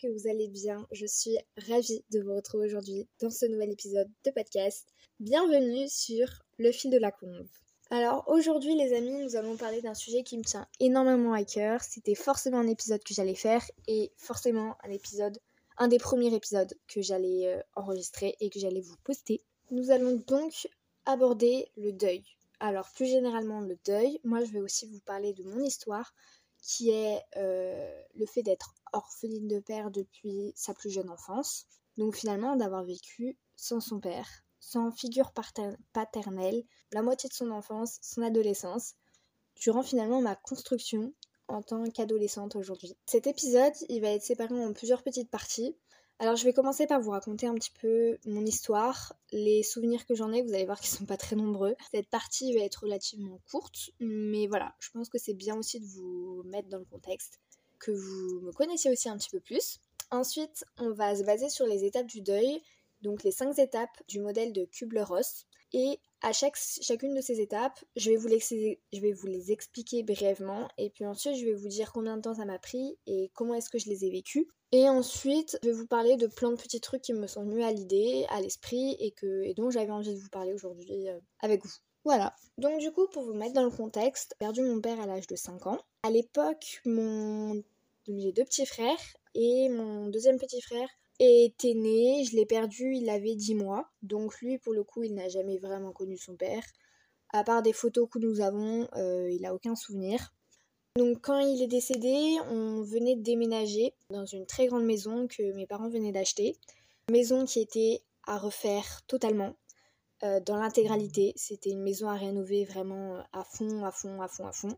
que vous allez bien. Je suis ravie de vous retrouver aujourd'hui dans ce nouvel épisode de podcast. Bienvenue sur Le fil de la conve. Alors aujourd'hui les amis, nous allons parler d'un sujet qui me tient énormément à cœur. C'était forcément un épisode que j'allais faire et forcément un épisode, un des premiers épisodes que j'allais euh, enregistrer et que j'allais vous poster. Nous allons donc aborder le deuil. Alors plus généralement le deuil, moi je vais aussi vous parler de mon histoire qui est euh, le fait d'être orpheline de père depuis sa plus jeune enfance. Donc finalement d'avoir vécu sans son père, sans figure paternelle, la moitié de son enfance, son adolescence, durant finalement ma construction en tant qu'adolescente aujourd'hui. Cet épisode, il va être séparé en plusieurs petites parties. Alors je vais commencer par vous raconter un petit peu mon histoire, les souvenirs que j'en ai, vous allez voir qu'ils sont pas très nombreux. Cette partie va être relativement courte, mais voilà, je pense que c'est bien aussi de vous mettre dans le contexte, que vous me connaissiez aussi un petit peu plus. Ensuite, on va se baser sur les étapes du deuil, donc les cinq étapes du modèle de Kubler-Ross. Et à chacune de ces étapes, je vais, vous les, expliquer brièvement et puis ensuite je vais vous dire combien de temps ça m'a pris et comment est-ce que je les ai vécus. Et ensuite, je vais vous parler de plein de petits trucs qui me sont venus à l'idée, à l'esprit et, et dont j'avais envie de vous parler aujourd'hui euh, avec vous. Voilà. Donc du coup, pour vous mettre dans le contexte, j'ai perdu mon père à l'âge de 5 ans. À l'époque, mon... j'ai deux petits frères et mon deuxième petit frère était né, je l'ai perdu, il avait 10 mois. Donc lui, pour le coup, il n'a jamais vraiment connu son père. À part des photos que nous avons, euh, il n'a aucun souvenir. Donc quand il est décédé, on venait de déménager dans une très grande maison que mes parents venaient d'acheter. Maison qui était à refaire totalement, euh, dans l'intégralité. C'était une maison à rénover vraiment à fond, à fond, à fond, à fond.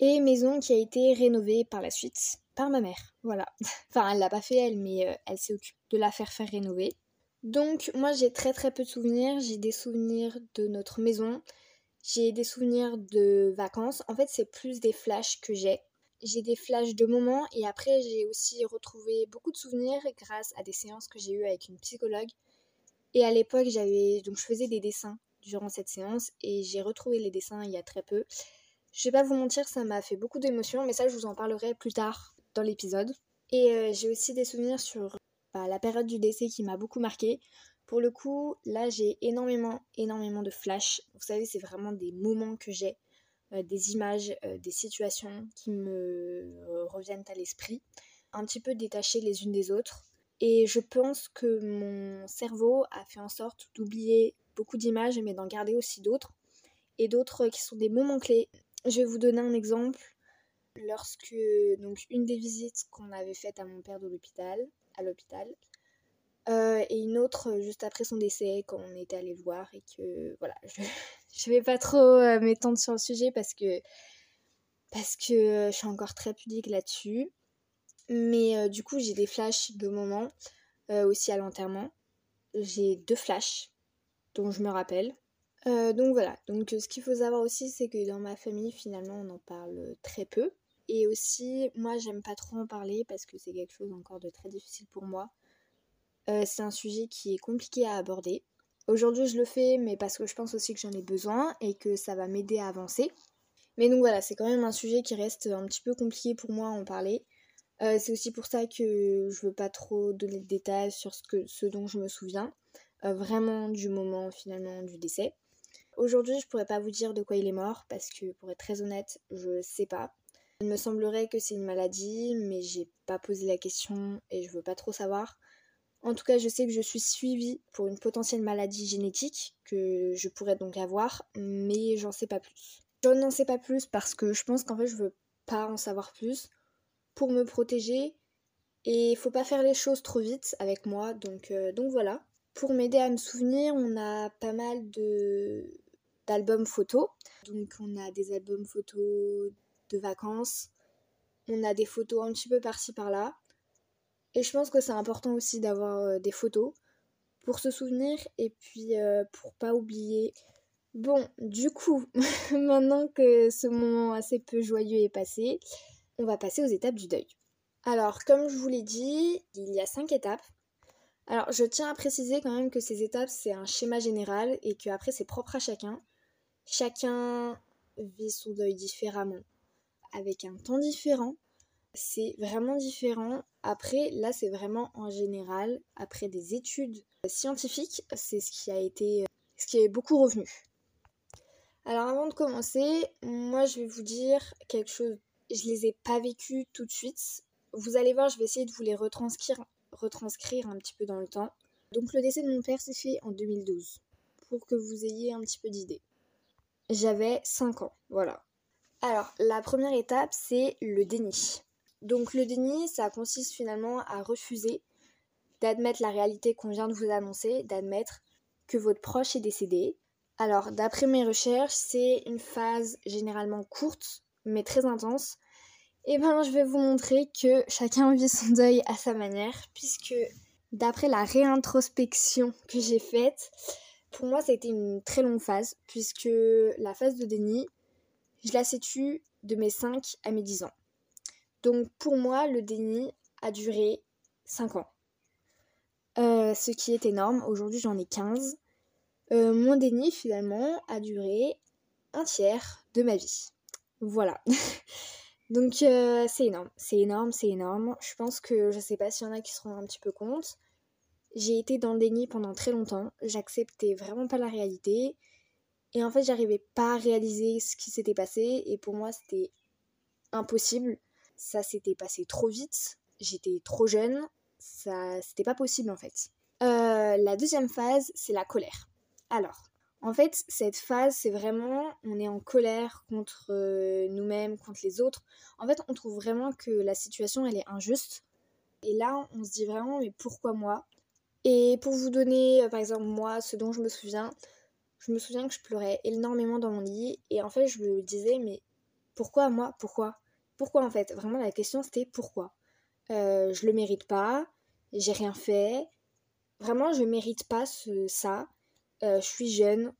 Et maison qui a été rénovée par la suite par ma mère. Voilà. enfin, elle l'a pas fait elle, mais euh, elle s'est occupée de la faire faire rénover. Donc moi j'ai très très peu de souvenirs. J'ai des souvenirs de notre maison. J'ai des souvenirs de vacances. En fait, c'est plus des flashs que j'ai. J'ai des flashs de moments et après, j'ai aussi retrouvé beaucoup de souvenirs grâce à des séances que j'ai eues avec une psychologue. Et à l'époque, j'avais donc je faisais des dessins durant cette séance et j'ai retrouvé les dessins il y a très peu. Je vais pas vous mentir, ça m'a fait beaucoup d'émotions, mais ça, je vous en parlerai plus tard dans l'épisode. Et euh, j'ai aussi des souvenirs sur bah, la période du décès qui m'a beaucoup marqué. Pour le coup, là, j'ai énormément, énormément de flashs. Vous savez, c'est vraiment des moments que j'ai, euh, des images, euh, des situations qui me reviennent à l'esprit, un petit peu détachées les unes des autres. Et je pense que mon cerveau a fait en sorte d'oublier beaucoup d'images, mais d'en garder aussi d'autres. Et d'autres qui sont des moments clés. Je vais vous donner un exemple. Lorsque, donc, une des visites qu'on avait faites à mon père de l'hôpital, à l'hôpital, euh, et une autre euh, juste après son décès quand on était allé le voir et que voilà je, je vais pas trop euh, m'étendre sur le sujet parce que parce que je suis encore très pudique là-dessus mais du coup j'ai des flashs de moments aussi à l'enterrement j'ai deux flashs dont je me rappelle donc voilà donc ce qu'il faut savoir aussi c'est que dans ma famille finalement on en parle très peu et aussi moi j'aime pas trop en parler parce que c'est quelque chose encore de très difficile pour moi euh, c'est un sujet qui est compliqué à aborder. Aujourd'hui, je le fais, mais parce que je pense aussi que j'en ai besoin et que ça va m'aider à avancer. Mais donc voilà, c'est quand même un sujet qui reste un petit peu compliqué pour moi à en parler. Euh, c'est aussi pour ça que je veux pas trop donner de détails sur ce, dont je me souviens, euh, vraiment du moment finalement du décès. Aujourd'hui, je pourrais pas vous dire de quoi il est mort parce que pour être très honnête, je sais pas. Il me semblerait que c'est une maladie, mais j'ai pas posé la question et je veux pas trop savoir. En tout cas, je sais que je suis suivie pour une potentielle maladie génétique que je pourrais donc avoir, mais j'en sais pas plus. Je n'en sais pas plus parce que je pense qu'en fait, je veux pas en savoir plus pour me protéger et il faut pas faire les choses trop vite avec moi, donc, euh, donc voilà. Pour m'aider à me souvenir, on a pas mal de d'albums photos. Donc on a des albums photos de vacances, on a des photos un petit peu par-ci par-là. Et je pense que c'est important aussi d'avoir euh, des photos pour se souvenir et puis euh, pour pas oublier. Bon, du coup, maintenant que ce moment assez peu joyeux est passé, on va passer aux étapes du deuil. Alors, comme je vous l'ai dit, il y a cinq étapes. Alors, je tiens à préciser quand même que ces étapes, c'est un schéma général et que après c'est propre à chacun. Chacun vit son deuil différemment, avec un temps différent, c'est vraiment différent. Après, là, c'est vraiment en général, après des études scientifiques, c'est ce qui a été, ce qui est beaucoup revenu. Alors avant de commencer, moi je vais vous dire quelque chose. Je les ai pas vécus tout de suite. Vous allez voir, je vais essayer de vous les retranscrire, retranscrire un petit peu dans le temps. Donc le décès de mon père s'est fait en 2012, pour que vous ayez un petit peu d'idée. J'avais 5 ans, voilà. Alors, la première étape, c'est le déni. Donc le déni, ça consiste finalement à refuser d'admettre la réalité qu'on vient de vous annoncer, d'admettre que votre proche est décédé. Alors, d'après mes recherches, c'est une phase généralement courte, mais très intense. Et ben, je vais vous montrer que chacun vit son deuil à sa manière, puisque d'après la réintrospection que j'ai faite, pour moi, ça a été une très longue phase, puisque la phase de déni, je la situe de mes 5 à mes 10 ans. Donc pour moi, le déni a duré 5 ans. Euh, ce qui est énorme. Aujourd'hui, j'en ai 15. Euh, mon déni, finalement, a duré un tiers de ma vie. Voilà. Donc euh, c'est énorme, c'est énorme, c'est énorme. Je pense que je sais pas s'il y en a qui se rendent un petit peu compte. J'ai été dans le déni pendant très longtemps. J'acceptais vraiment pas la réalité. Et en fait, j'arrivais pas à réaliser ce qui s'était passé. Et pour moi, c'était impossible ça s'était passé trop vite, j'étais trop jeune, ça c'était pas possible en fait. Euh, la deuxième phase, c'est la colère. Alors, en fait, cette phase, c'est vraiment, on est en colère contre euh, nous-mêmes, contre les autres. En fait, on trouve vraiment que la situation, elle est injuste. Et là, on se dit vraiment, mais pourquoi moi? Et pour vous donner, euh, par exemple, moi, ce dont je me souviens, je me souviens que je pleurais énormément dans mon lit. Et en fait, je me disais, mais pourquoi moi? Pourquoi? Pourquoi en fait? Vraiment la question c'était pourquoi? Euh, Je le mérite pas, j'ai rien fait, vraiment je mérite pas ce, ça, je suis jeune,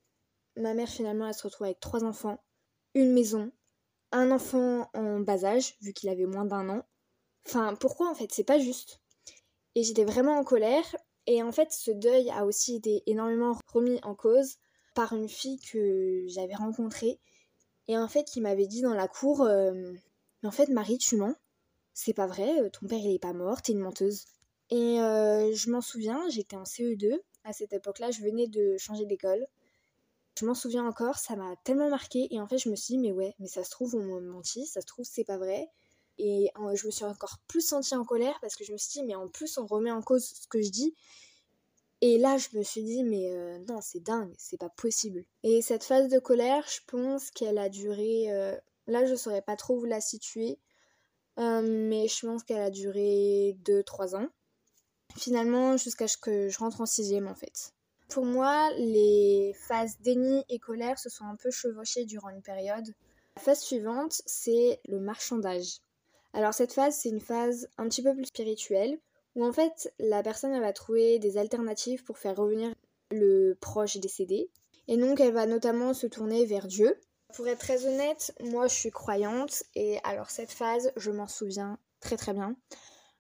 ma mère finalement elle se retrouve avec trois enfants, une maison, un enfant en bas âge vu qu'il avait moins d'un an. Enfin pourquoi en fait? C'est pas juste. Et j'étais vraiment en colère et en fait ce deuil a aussi été énormément remis en cause par une fille que j'avais rencontrée et en fait qui m'avait dit dans la cour euh, mais en fait, Marie, tu mens. C'est pas vrai, euh, ton père il est pas mort, t'es une menteuse. Et euh, je m'en souviens, j'étais en CE2. À cette époque-là, je venais de changer d'école. Je m'en souviens encore, ça m'a tellement marqué. Et en fait, je me suis dit, mais ouais, mais ça se trouve, on m'a menti, ça se trouve, c'est pas vrai. Et euh, je me suis encore plus sentie en colère parce que je me suis dit, mais en plus, on remet en cause ce que je dis. Et là, je me suis dit, mais non, c'est dingue, c'est pas possible. Et cette phase de colère, je pense qu'elle a duré Là, je saurais pas trop où la situer, euh, mais je pense qu'elle a duré 2-3 ans. Finalement, jusqu'à ce que je rentre en sixième en fait. Pour moi, les phases déni et colère se sont un peu chevauchées durant une période. La phase suivante, c'est le marchandage. Alors cette phase, c'est une phase un petit peu plus spirituelle, où en fait la personne va trouver des alternatives pour faire revenir le proche décédé. Et donc elle va notamment se tourner vers Dieu, pour être très honnête, moi je suis croyante et alors cette phase, je m'en souviens très très bien.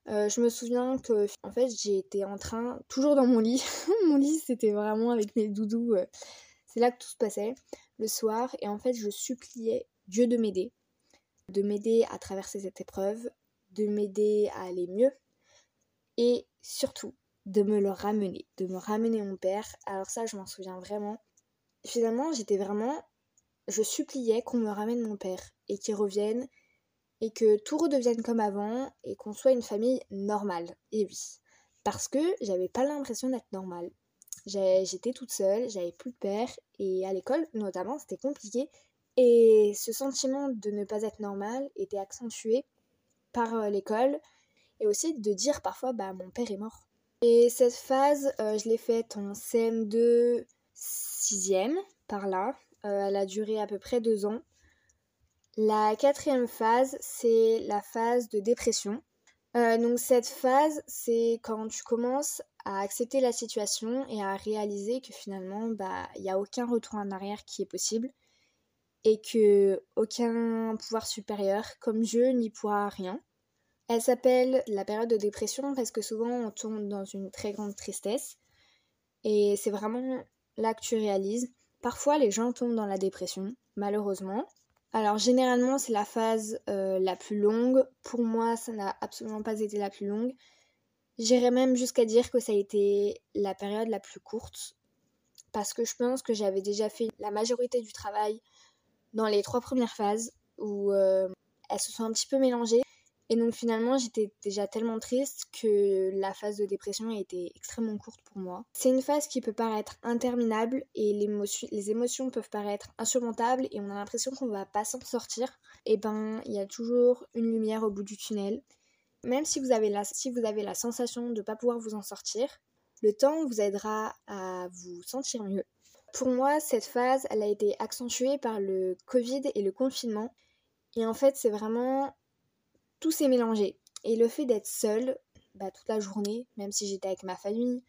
Euh, je me souviens que en fait été en train, toujours dans mon lit, mon lit c'était vraiment avec mes doudous, euh, c'est là que tout se passait le soir et en fait je suppliais Dieu de m'aider, de m'aider à traverser cette épreuve, de m'aider à aller mieux et surtout de me le ramener, de me ramener mon père. Alors ça je m'en souviens vraiment. Finalement j'étais vraiment je suppliais qu'on me ramène mon père et qu'il revienne et que tout redevienne comme avant et qu'on soit une famille normale. Et oui, parce que j'avais pas l'impression d'être normale. J'étais toute seule, j'avais plus de père et à l'école notamment c'était compliqué et ce sentiment de ne pas être normale était accentué par euh, l'école et aussi de dire parfois bah mon père est mort. Et cette phase, euh, je l'ai faite en CM2 6ème par là euh, elle a duré à peu près deux ans. La quatrième phase, c'est la phase de dépression. Euh, donc cette phase, c'est quand tu commences à accepter la situation et à réaliser que finalement, bah, il n'y a aucun retour en arrière qui est possible et que aucun pouvoir supérieur, comme Dieu, n'y pourra rien. Elle s'appelle la période de dépression parce que souvent on tombe dans une très grande tristesse et c'est vraiment là que tu réalises Parfois, les gens tombent dans la dépression, malheureusement. Alors généralement c'est la phase euh, la plus longue. Pour moi ça n'a absolument pas été la plus longue. J'irais même jusqu'à dire que ça a été la période la plus courte. Parce que je pense que j'avais déjà fait la majorité du travail dans les trois premières phases où euh, elles se sont un petit peu mélangées. Et donc finalement, j'étais déjà tellement triste que la phase de dépression a été extrêmement courte pour moi. C'est une phase qui peut paraître interminable et les émotions peuvent paraître insurmontables et on a l'impression qu'on va pas s'en sortir. Et eh ben, il y a toujours une lumière au bout du tunnel. Même si vous avez la, si vous avez la sensation de ne pas pouvoir vous en sortir, le temps vous aidera à vous sentir mieux. Pour moi, cette phase, elle a été accentuée par le Covid et le confinement. Et en fait, c'est vraiment tout s'est mélangé. Et le fait d'être seule, bah, toute la journée, même si j'étais avec ma famille,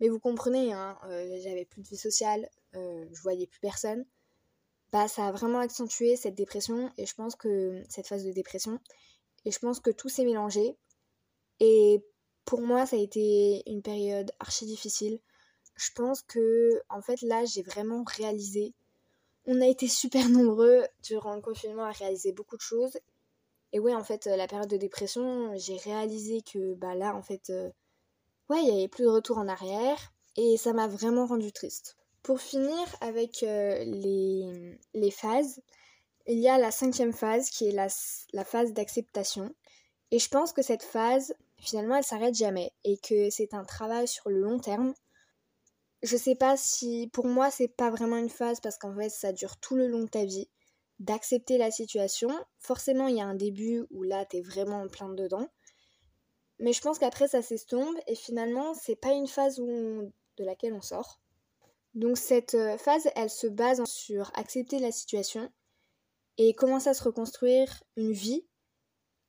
mais vous comprenez, hein, euh, j'avais plus de vie sociale, euh, je voyais plus personne, bah ça a vraiment accentué cette dépression et je pense que cette phase de dépression, et je pense que tout s'est mélangé. Et pour moi, ça a été une période archi difficile. Je pense que, en fait, là, j'ai vraiment réalisé. On a été super nombreux durant le confinement à réaliser beaucoup de choses et ouais, en fait, euh, la période de dépression, j'ai réalisé que bah là, en fait, euh, ouais, il n'y avait plus de retour en arrière. Et ça m'a vraiment rendu triste. Pour finir avec euh, les, les, phases, il y a la cinquième phase qui est la, la phase d'acceptation. Et je pense que cette phase, finalement, elle s'arrête jamais et que c'est un travail sur le long terme. Je sais pas si, pour moi, c'est pas vraiment une phase parce qu'en fait, ça dure tout le long de ta vie d'accepter la situation. Forcément, il y a un début où là, t'es vraiment en plein dedans. Mais je pense qu'après, ça s'estompe et finalement, c'est pas une phase où de laquelle on sort. Donc cette euh, phase, elle se base sur accepter la situation et commencer à se reconstruire une vie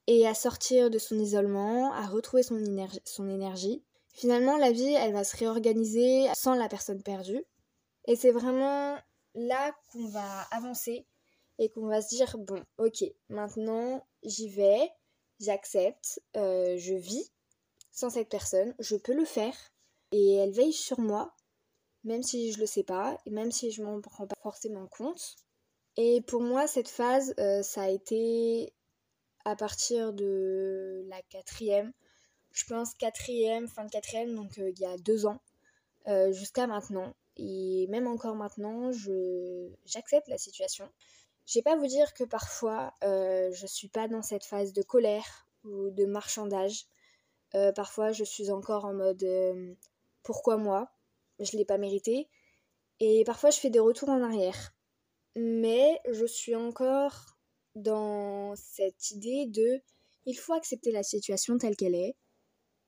et à sortir de son isolement, à retrouver son, énergie, son énergie. Finalement, la vie, elle va se réorganiser sans la personne perdue. Et c'est vraiment là qu'on va avancer et qu'on va se dire bon ok maintenant j'y vais j'accepte euh, je vis sans cette personne je peux le faire. Et elle veille sur moi même si je le sais pas et même si je m'en rends pas forcément compte. Et pour moi cette phase euh, ça a été à partir de la quatrième je pense quatrième fin de quatrième donc euh, il y a deux ans jusqu'à maintenant. Et même encore maintenant j'accepte la situation je vais pas vous dire que parfois euh, je suis pas dans cette phase de colère ou de marchandage. Euh, parfois je suis encore en mode euh, pourquoi moi? Je l'ai pas mérité. Et parfois je fais des retours en arrière. Mais je suis encore dans cette idée de il faut accepter la situation telle qu'elle est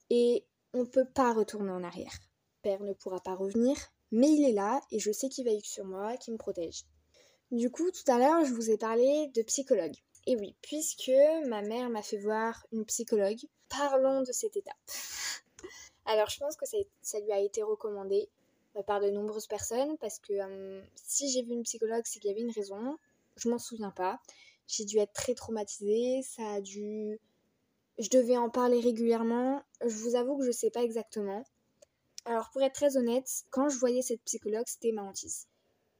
et on ne peut pas retourner en arrière. Père ne pourra pas revenir, mais il est là et je sais qu'il veille sur moi, qu'il me protège. Du coup, tout à l'heure, je vous ai parlé de psychologue. Et oui, puisque ma mère m'a fait voir une psychologue, parlons de cette étape. Alors, je pense que ça, lui a été recommandé euh, par de nombreuses personnes parce que euh, si j'ai vu une psychologue, c'est qu'il y avait une raison. Je m'en souviens pas. J'ai dû être très traumatisée. Ça a dû. Je devais en parler régulièrement. Je vous avoue que je sais pas exactement. Alors, pour être très honnête, quand je voyais cette psychologue, c'était ma hantise.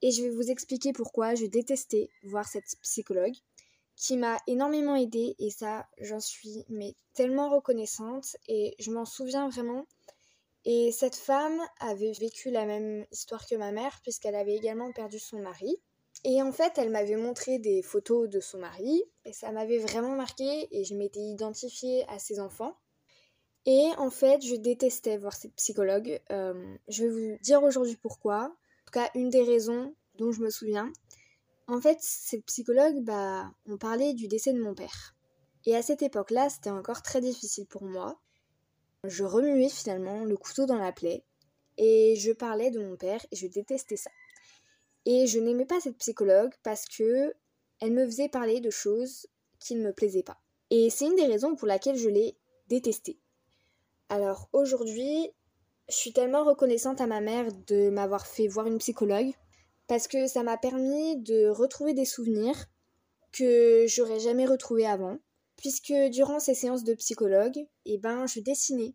Et je vais vous expliquer pourquoi je détestais voir cette psychologue qui m'a énormément aidée et ça j'en suis mais tellement reconnaissante et je m'en souviens vraiment. Et cette femme avait vécu la même histoire que ma mère puisqu'elle avait également perdu son mari. Et en fait, elle m'avait montré des photos de son mari et ça m'avait vraiment marqué et je m'étais identifiée à ses enfants. Et en fait, je détestais voir cette psychologue. Euh, je vais vous dire aujourd'hui pourquoi une des raisons dont je me souviens. En fait, cette psychologue, bah, on parlait du décès de mon père. Et à cette époque-là, c'était encore très difficile pour moi. Je remuais finalement le couteau dans la plaie et je parlais de mon père et je détestais ça. Et je n'aimais pas cette psychologue parce que elle me faisait parler de choses qui ne me plaisaient pas. Et c'est une des raisons pour laquelle je l'ai détestée. Alors aujourd'hui, je suis tellement reconnaissante à ma mère de m'avoir fait voir une psychologue parce que ça m'a permis de retrouver des souvenirs que j'aurais jamais retrouvés avant. Puisque durant ces séances de psychologue, eh ben, je dessinais.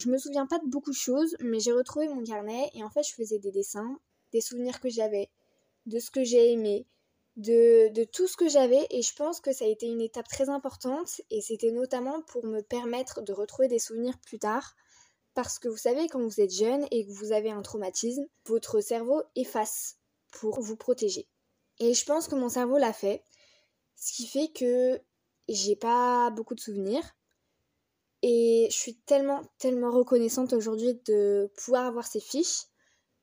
Je me souviens pas de beaucoup de choses, mais j'ai retrouvé mon carnet et en fait, je faisais des dessins, des souvenirs que j'avais, de ce que j'ai aimé. de, de tout ce que j'avais et je pense que ça a été une étape très importante et c'était notamment pour me permettre de retrouver des souvenirs plus tard. Parce que vous savez, quand vous êtes jeune et que vous avez un traumatisme, votre cerveau efface pour vous protéger. Et je pense que mon cerveau l'a fait, ce qui fait que j'ai pas beaucoup de souvenirs. Et je suis tellement, tellement reconnaissante aujourd'hui de pouvoir avoir ces fiches,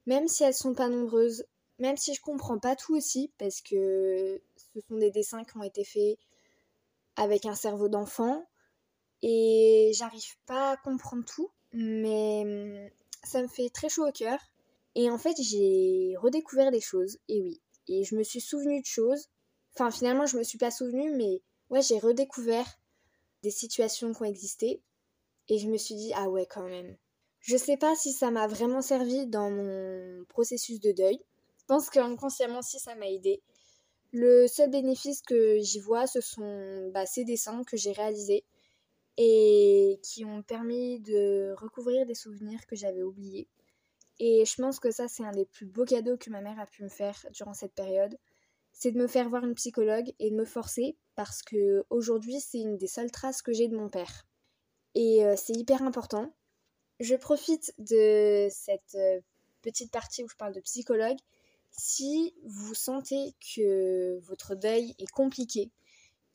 même si elles sont pas nombreuses, même si je comprends pas tout aussi, parce que ce sont des dessins qui ont été faits avec un cerveau d'enfant, et j'arrive pas à comprendre tout, mais hum, ça me fait très chaud au cœur. Et en fait, j'ai redécouvert des choses, et oui, et je me suis souvenu de choses. Enfin, finalement, je me suis pas souvenu, mais ouais, j'ai redécouvert des situations qui ont existé, et je me suis dit, ah ouais, quand même. Je sais pas si ça m'a vraiment servi dans mon processus de deuil. Je pense qu'inconsciemment, si ça m'a aidé. Le seul bénéfice que j'y vois, ce sont bah, ces dessins que j'ai réalisés et qui ont permis de recouvrir des souvenirs que j'avais oubliés. Et je pense que ça, c'est un des plus beaux cadeaux que ma mère a pu me faire durant cette période. C'est de me faire voir une psychologue et de me forcer parce que aujourd'hui, c'est une des seules traces que j'ai de mon père. Et euh, c'est hyper important. Je profite de cette euh, petite partie où je parle de psychologue. Si vous sentez que votre deuil est compliqué,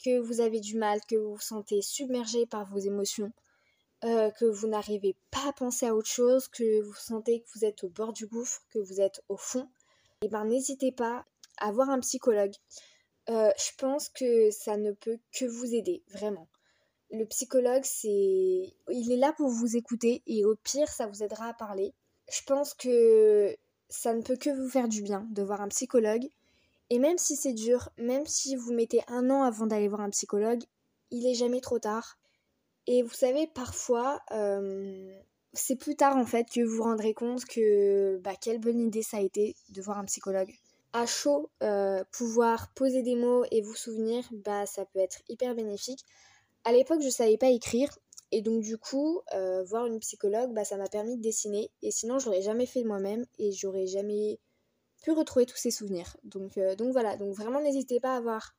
que vous avez du mal, que vous vous sentez submergé par vos émotions, euh, que vous n'arrivez pas à penser à autre chose, que vous sentez que vous êtes au bord du gouffre, que vous êtes au fond, eh ben n'hésitez pas à voir un psychologue. je pense que ça ne peut que vous aider, vraiment. Le psychologue, c'est. Il est là pour vous écouter et au pire, ça vous aidera à parler. Je pense que ça ne peut que vous faire du bien de voir un psychologue. Et même si c'est dur, même si vous mettez un an avant d'aller voir un psychologue, il est jamais trop tard. Et vous savez, parfois, euh, c'est plus tard en fait que vous vous rendrez compte que bah, quelle bonne idée ça a été de voir un psychologue. À chaud, euh, pouvoir poser des mots et vous souvenir, bah, ça peut être hyper bénéfique. À l'époque, je savais pas écrire. Et donc, du coup, euh, voir une psychologue, bah, ça m'a permis de dessiner. Et sinon, je l'aurais jamais fait de moi-même et j'aurais jamais pu retrouver tous ces souvenirs. Donc, euh, donc voilà. Donc, vraiment, n'hésitez pas à avoir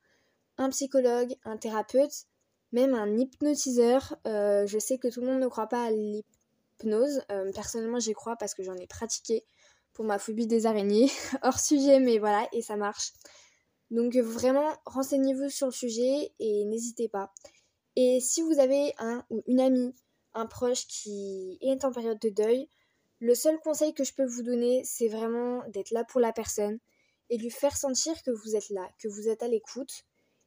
un psychologue, un thérapeute, même un hypnotiseur. Euh, je sais que tout le monde ne croit pas à l'hypnose. personnellement, j'y crois parce que j'en ai pratiqué pour ma phobie des araignées. Hors sujet, mais voilà, et ça marche. Donc, vraiment, renseignez-vous sur le sujet et n'hésitez pas. Et si vous avez un ou une amie, un proche qui est en période de deuil, le seul conseil que je peux vous donner, c'est vraiment d'être là pour la personne et lui faire sentir que vous êtes là, que vous êtes à l'écoute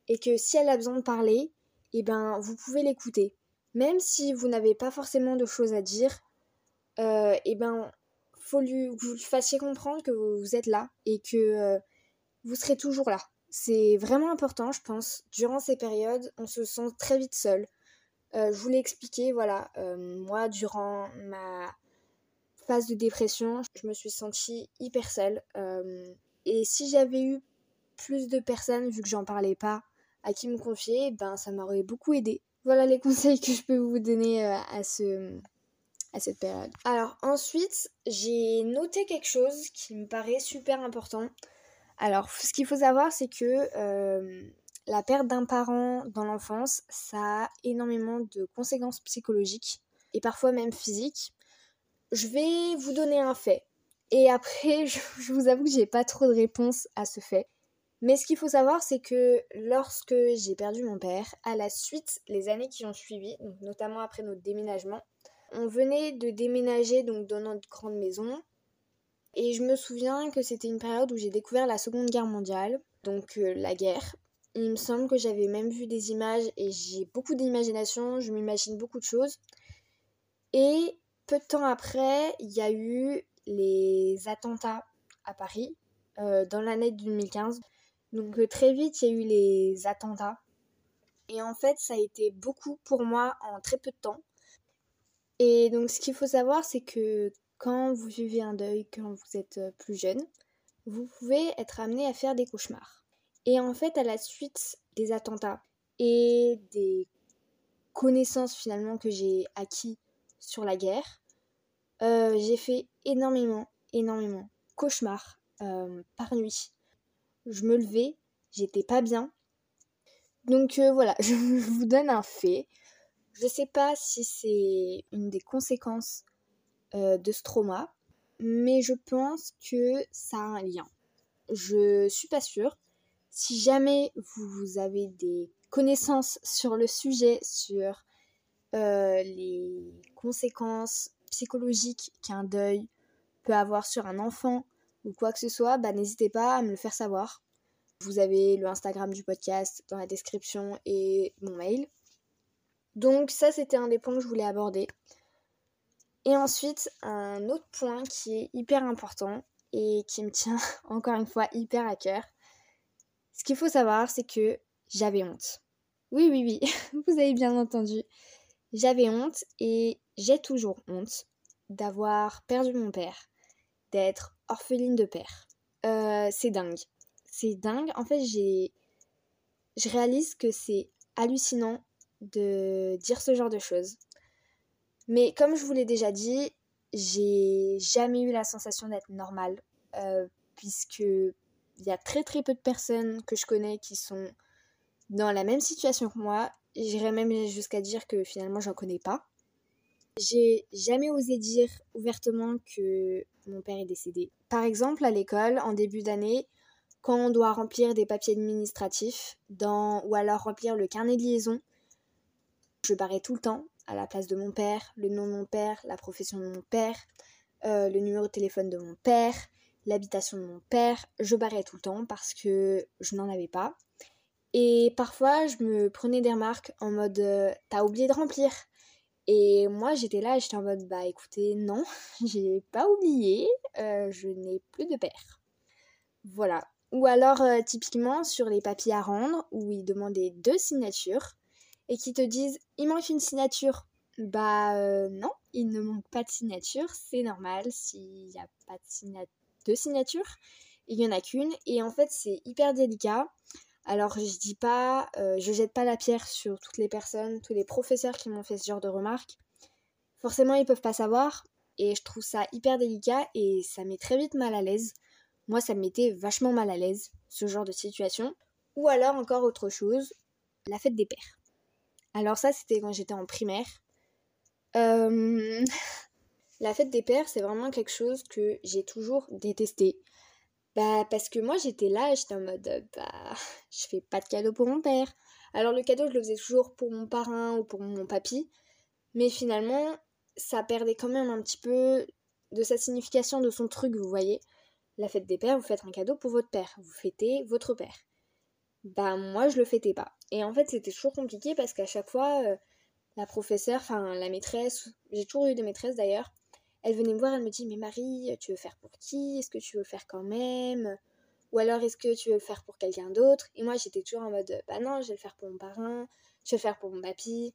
et que si elle a besoin de parler, eh ben vous pouvez l'écouter. Même si vous n'avez pas forcément de choses à dire, euh, eh ben faut lui, vous lui fassiez comprendre que vous êtes là et que euh, vous serez toujours là. C'est vraiment important, je pense. Durant ces périodes, on se sent très vite seul. Euh, je vous l'ai expliqué, voilà, euh, moi, durant ma phase de dépression, je me suis sentie hyper seule. Euh, et si j'avais eu plus de personnes, vu que j'en parlais pas, à qui me confier, ben ça m'aurait beaucoup aidé. Voilà les conseils que je peux vous donner à, ce, à cette période. Alors ensuite, j'ai noté quelque chose qui me paraît super important. Alors, ce qu'il faut savoir, c'est que euh, la perte d'un parent dans l'enfance, ça a énormément de conséquences psychologiques et parfois même physiques. Je vais vous donner un fait. Et après, je, vous avoue que j'ai pas trop de réponse à ce fait. Mais ce qu'il faut savoir, c'est que lorsque j'ai perdu mon père, à la suite, les années qui ont suivi, notamment après notre déménagement, on venait de déménager donc dans notre grande maison et je me souviens que c'était une période où j'ai découvert la Seconde Guerre mondiale, donc euh, la guerre. Il me semble que j'avais même vu des images et j'ai beaucoup d'imagination, je m'imagine beaucoup de choses. Et peu de temps après, il y a eu les attentats à Paris euh, dans l'année 2015. Donc euh, très vite, il y a eu les attentats. Et en fait, ça a été beaucoup pour moi en très peu de temps. Et donc ce qu'il faut savoir, c'est que quand vous vivez un deuil, quand vous êtes euh, plus jeune, vous pouvez être amené à faire des cauchemars. Et en fait, à la suite des attentats et des connaissances finalement que j'ai acquis sur la guerre, euh, j'ai fait énormément, énormément cauchemars euh, par nuit. Je me levais j'étais pas bien. Donc euh, voilà, je vous donne un fait. Je sais pas si c'est une des conséquences euh, de ce trauma, mais je pense que ça a un lien. Je suis pas sûre. Si jamais vous avez des connaissances sur le sujet, sur les conséquences psychologiques qu'un deuil peut avoir sur un enfant ou quoi que ce soit, bah, n'hésitez pas à me le faire savoir. Vous avez le Instagram du podcast dans la description et mon mail. Donc ça, c'était un des points que je voulais aborder. Et ensuite, un autre point qui est hyper important et qui me tient encore une fois hyper à cœur. Ce qu'il faut savoir, c'est que j'avais honte. Oui, oui, oui, vous avez bien entendu. J'avais honte et j'ai toujours honte d'avoir perdu mon père, d'être orpheline de père. Euh, c'est dingue. C'est dingue. En fait, j'ai... Je réalise que c'est hallucinant de dire ce genre de choses. Mais comme je vous l'ai déjà dit, j'ai jamais eu la sensation d'être normale, euh, puisque il y a très très peu de personnes que je connais qui sont dans la même situation que moi. J'irais même jusqu'à dire que finalement j'en connais pas. J'ai jamais osé dire ouvertement que mon père est décédé. Par exemple, à l'école, en début d'année, quand on doit remplir des papiers administratifs dans, ou alors remplir le carnet de liaison, je barrais tout le temps à la place de mon père, le nom de mon père, la profession de mon père, euh, le numéro de téléphone de mon père, l'habitation de mon père. Je barrais tout le temps parce que je n'en avais pas. Et parfois, je me prenais des remarques en mode euh, T'as oublié de remplir Et moi, j'étais là et j'étais en mode Bah écoutez, non, j'ai pas oublié, euh, je n'ai plus de père. Voilà. Ou alors, typiquement, sur les papiers à rendre, où ils demandaient deux signatures, et qui te disent il manque une signature. Bah euh, non, il ne manque pas de signature, c'est normal s'il n'y a pas de, de signature. Il n'y en a qu'une et en fait c'est hyper délicat. Alors je dis pas, euh, je jette pas la pierre sur toutes les personnes, tous les professeurs qui m'ont fait ce genre de remarques. Forcément ils peuvent pas savoir et je trouve ça hyper délicat et ça met très vite mal à l'aise. Moi ça me mettait vachement mal à l'aise ce genre de situation. Ou alors encore autre chose, la fête des pères. Alors ça, c'était quand j'étais en primaire. Euh, la fête des pères, c'est vraiment quelque chose que j'ai toujours détesté. Bah parce que moi j'étais là, j'étais en mode bah je fais pas de cadeau pour mon père. Alors le cadeau je le faisais toujours pour mon parrain ou pour mon papy, mais finalement ça perdait quand même un petit peu de sa signification de son truc, vous voyez. La fête des pères, vous faites un cadeau pour votre père, vous fêtez votre père bah moi je le fêtais pas. Et en fait c'était toujours compliqué parce qu'à chaque fois euh, la professeure, enfin la maîtresse, j'ai toujours eu des maîtresses d'ailleurs, elle venait me voir, elle me dit mais Marie, tu veux faire pour qui? Est-ce que tu veux le faire quand même? Ou alors est-ce que tu veux le faire pour quelqu'un d'autre? Et moi j'étais toujours en mode bah non, je vais le faire pour mon parrain, je vais le faire pour mon papy.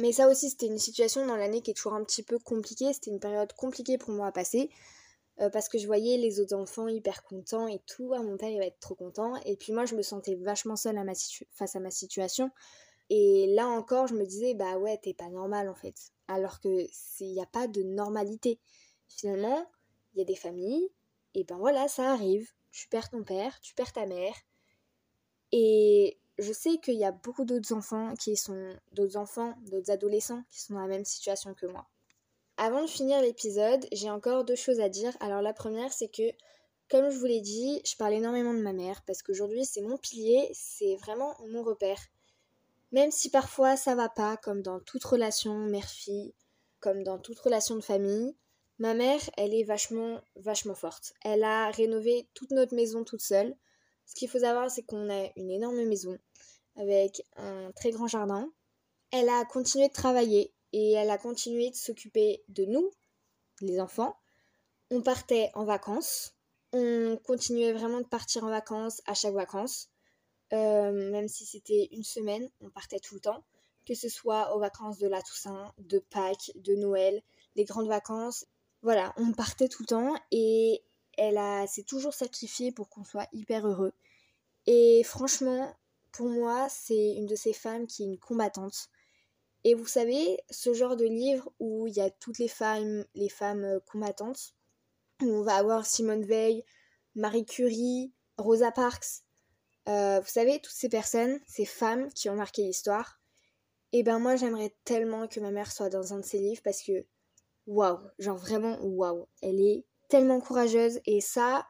Mais ça aussi c'était une situation dans l'année qui est toujours un petit peu compliquée, c'était une période compliquée pour moi à passer euh, parce que je voyais les autres enfants hyper contents et tout. Ah, mon père, il va être trop content. Et puis moi, je me sentais vachement seule face à ma situation. Et là encore, je me disais, bah ouais, t'es pas normal en fait. Alors que il n'y a pas de normalité. Finalement, il y a des familles, et ben voilà, ça arrive. Tu perds ton père, tu perds ta mère. Et je sais qu'il y a beaucoup d'autres enfants qui sont, d'autres enfants, d'autres adolescents qui sont dans la même situation que moi. Avant de finir l'épisode, j'ai encore deux choses à dire. Alors la première, c'est que, comme je vous l'ai dit, je parle énormément de ma mère parce qu'aujourd'hui c'est mon pilier, c'est vraiment mon repère. Même si parfois ça va pas, comme dans toute relation mère-fille, comme dans toute relation de famille, ma mère, elle est vachement, vachement forte. Elle a rénové toute notre maison toute seule. Ce qu'il faut savoir, c'est qu'on a une énorme maison avec un très grand jardin. Elle a continué de travailler et elle a continué de s'occuper de nous, les enfants. On partait en vacances, on continuait vraiment de partir en vacances à chaque vacances, même si c'était une semaine, on partait tout le temps, que ce soit aux vacances de la Toussaint, de Pâques, de Noël, les grandes vacances. Voilà, on partait tout le temps et elle a s'est toujours sacrifiée pour qu'on soit hyper heureux. Et franchement, pour moi, c'est une de ces femmes qui est une combattante. Et vous savez, ce genre de livre où il y a toutes les femmes, les femmes euh, combattantes, où on va avoir Simone Veil, Marie Curie, Rosa Parks, Euh, vous savez, toutes ces personnes, ces femmes qui ont marqué l'histoire, et eh ben moi j'aimerais tellement que ma mère soit dans un de ces livres parce que waouh, genre vraiment waouh, elle est tellement courageuse et ça,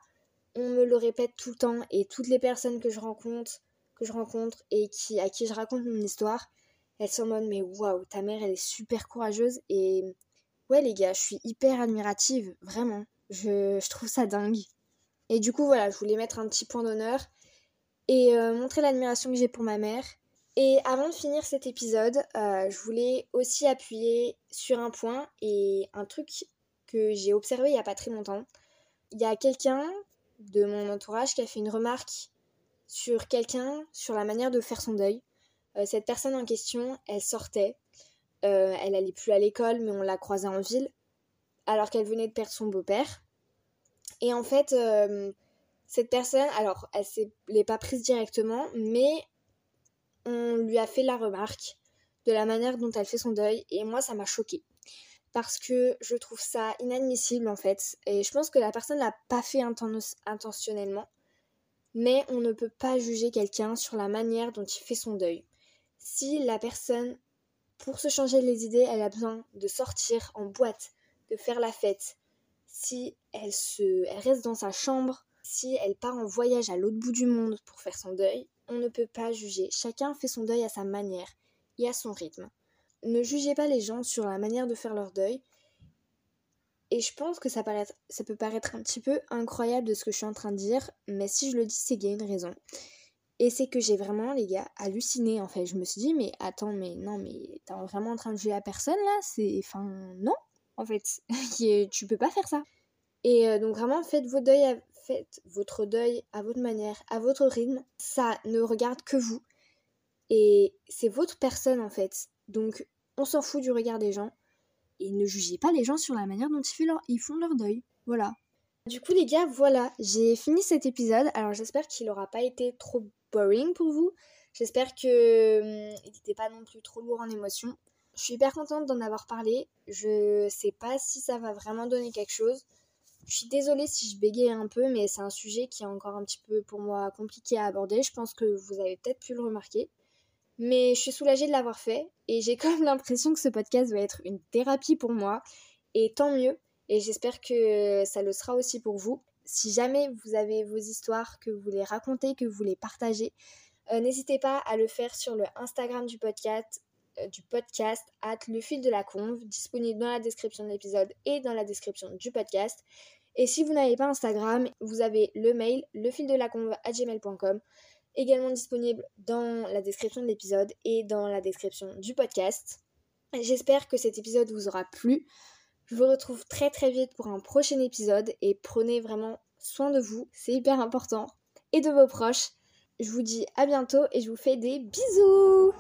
on me le répète tout le temps et toutes les personnes que je rencontre, que je rencontre et qui, à qui je raconte mon histoire, elles sont en mode mais waouh, ta mère elle est super courageuse et ouais les gars, je suis hyper admirative, vraiment. Je, je trouve ça dingue. Et du coup voilà, je voulais mettre un petit point d'honneur et euh, montrer l'admiration que j'ai pour ma mère. Et avant de finir cet épisode, euh, je voulais aussi appuyer sur un point et un truc que j'ai observé il n'y a pas très longtemps. Il y a quelqu'un de mon entourage qui a fait une remarque sur quelqu'un, sur la manière de faire son deuil. Euh, cette personne en question, elle sortait, elle allait plus à l'école, mais on l'a croisée en ville, alors qu'elle venait de perdre son beau-père. Et en fait, cette personne, alors, elle ne l'est pas prise directement, mais on lui a fait la remarque de la manière dont elle fait son deuil, et moi, ça m'a choquée. Parce que je trouve ça inadmissible, en fait. Et je pense que la personne l'a pas fait intentionnellement. Mais on ne peut pas juger quelqu'un sur la manière dont il fait son deuil. Si la personne, pour se changer les idées, elle a besoin de sortir en boîte, de faire la fête, si elle, se, elle reste dans sa chambre, si elle part en voyage à l'autre bout du monde pour faire son deuil, on ne peut pas juger. Chacun fait son deuil à sa manière et à son rythme. Ne jugez pas les gens sur la manière de faire leur deuil. Et je pense que ça, peut paraître un petit peu incroyable de ce que je suis en train de dire, mais si je le dis, c'est qu'il y a une raison. Et c'est que j'ai vraiment, les gars, halluciné en fait. Je me suis dit, mais attends, mais non, mais t'es vraiment en train de juger la personne là? C'est. Enfin, non, en fait. tu peux pas faire ça. Et euh, donc vraiment, faites vos deuils, faites votre deuil à votre manière, à votre rythme. Ça ne regarde que vous. Et c'est votre personne en fait. Donc on s'en fout du regard des gens. Et ne jugez pas les gens sur la manière dont ils font leur deuil. Voilà. Du coup les gars, voilà, j'ai fini cet épisode. Alors j'espère qu'il n'aura pas été trop boring pour vous. J'espère que hum, n'était pas non plus trop lourd en émotions. Je suis hyper contente d'en avoir parlé. Je sais pas si ça va vraiment donner quelque chose. Je suis désolée si je bégaye un peu, mais c'est un sujet qui est encore un petit peu pour moi compliqué à aborder. Je pense que vous avez peut-être pu le remarquer. Mais je suis soulagée de l'avoir fait et j'ai même l'impression que ce podcast va être une thérapie pour moi. Et tant mieux. Et j'espère que ça le sera aussi pour vous. Si jamais vous avez vos histoires que vous voulez raconter, que vous voulez partager, euh, n'hésitez pas à le faire sur le Instagram du podcast, du podcast at le fil de la conve, disponible dans la description de l'épisode et dans la description du podcast. Et si vous n'avez pas Instagram, vous avez le mail le fil de la à gmail.com, également disponible dans la description de l'épisode et dans la description du podcast. J'espère que cet épisode vous aura plu. Je vous retrouve très très vite pour un prochain épisode et prenez vraiment soin de vous, c'est hyper important, et de vos proches. Je vous dis à bientôt et je vous fais des bisous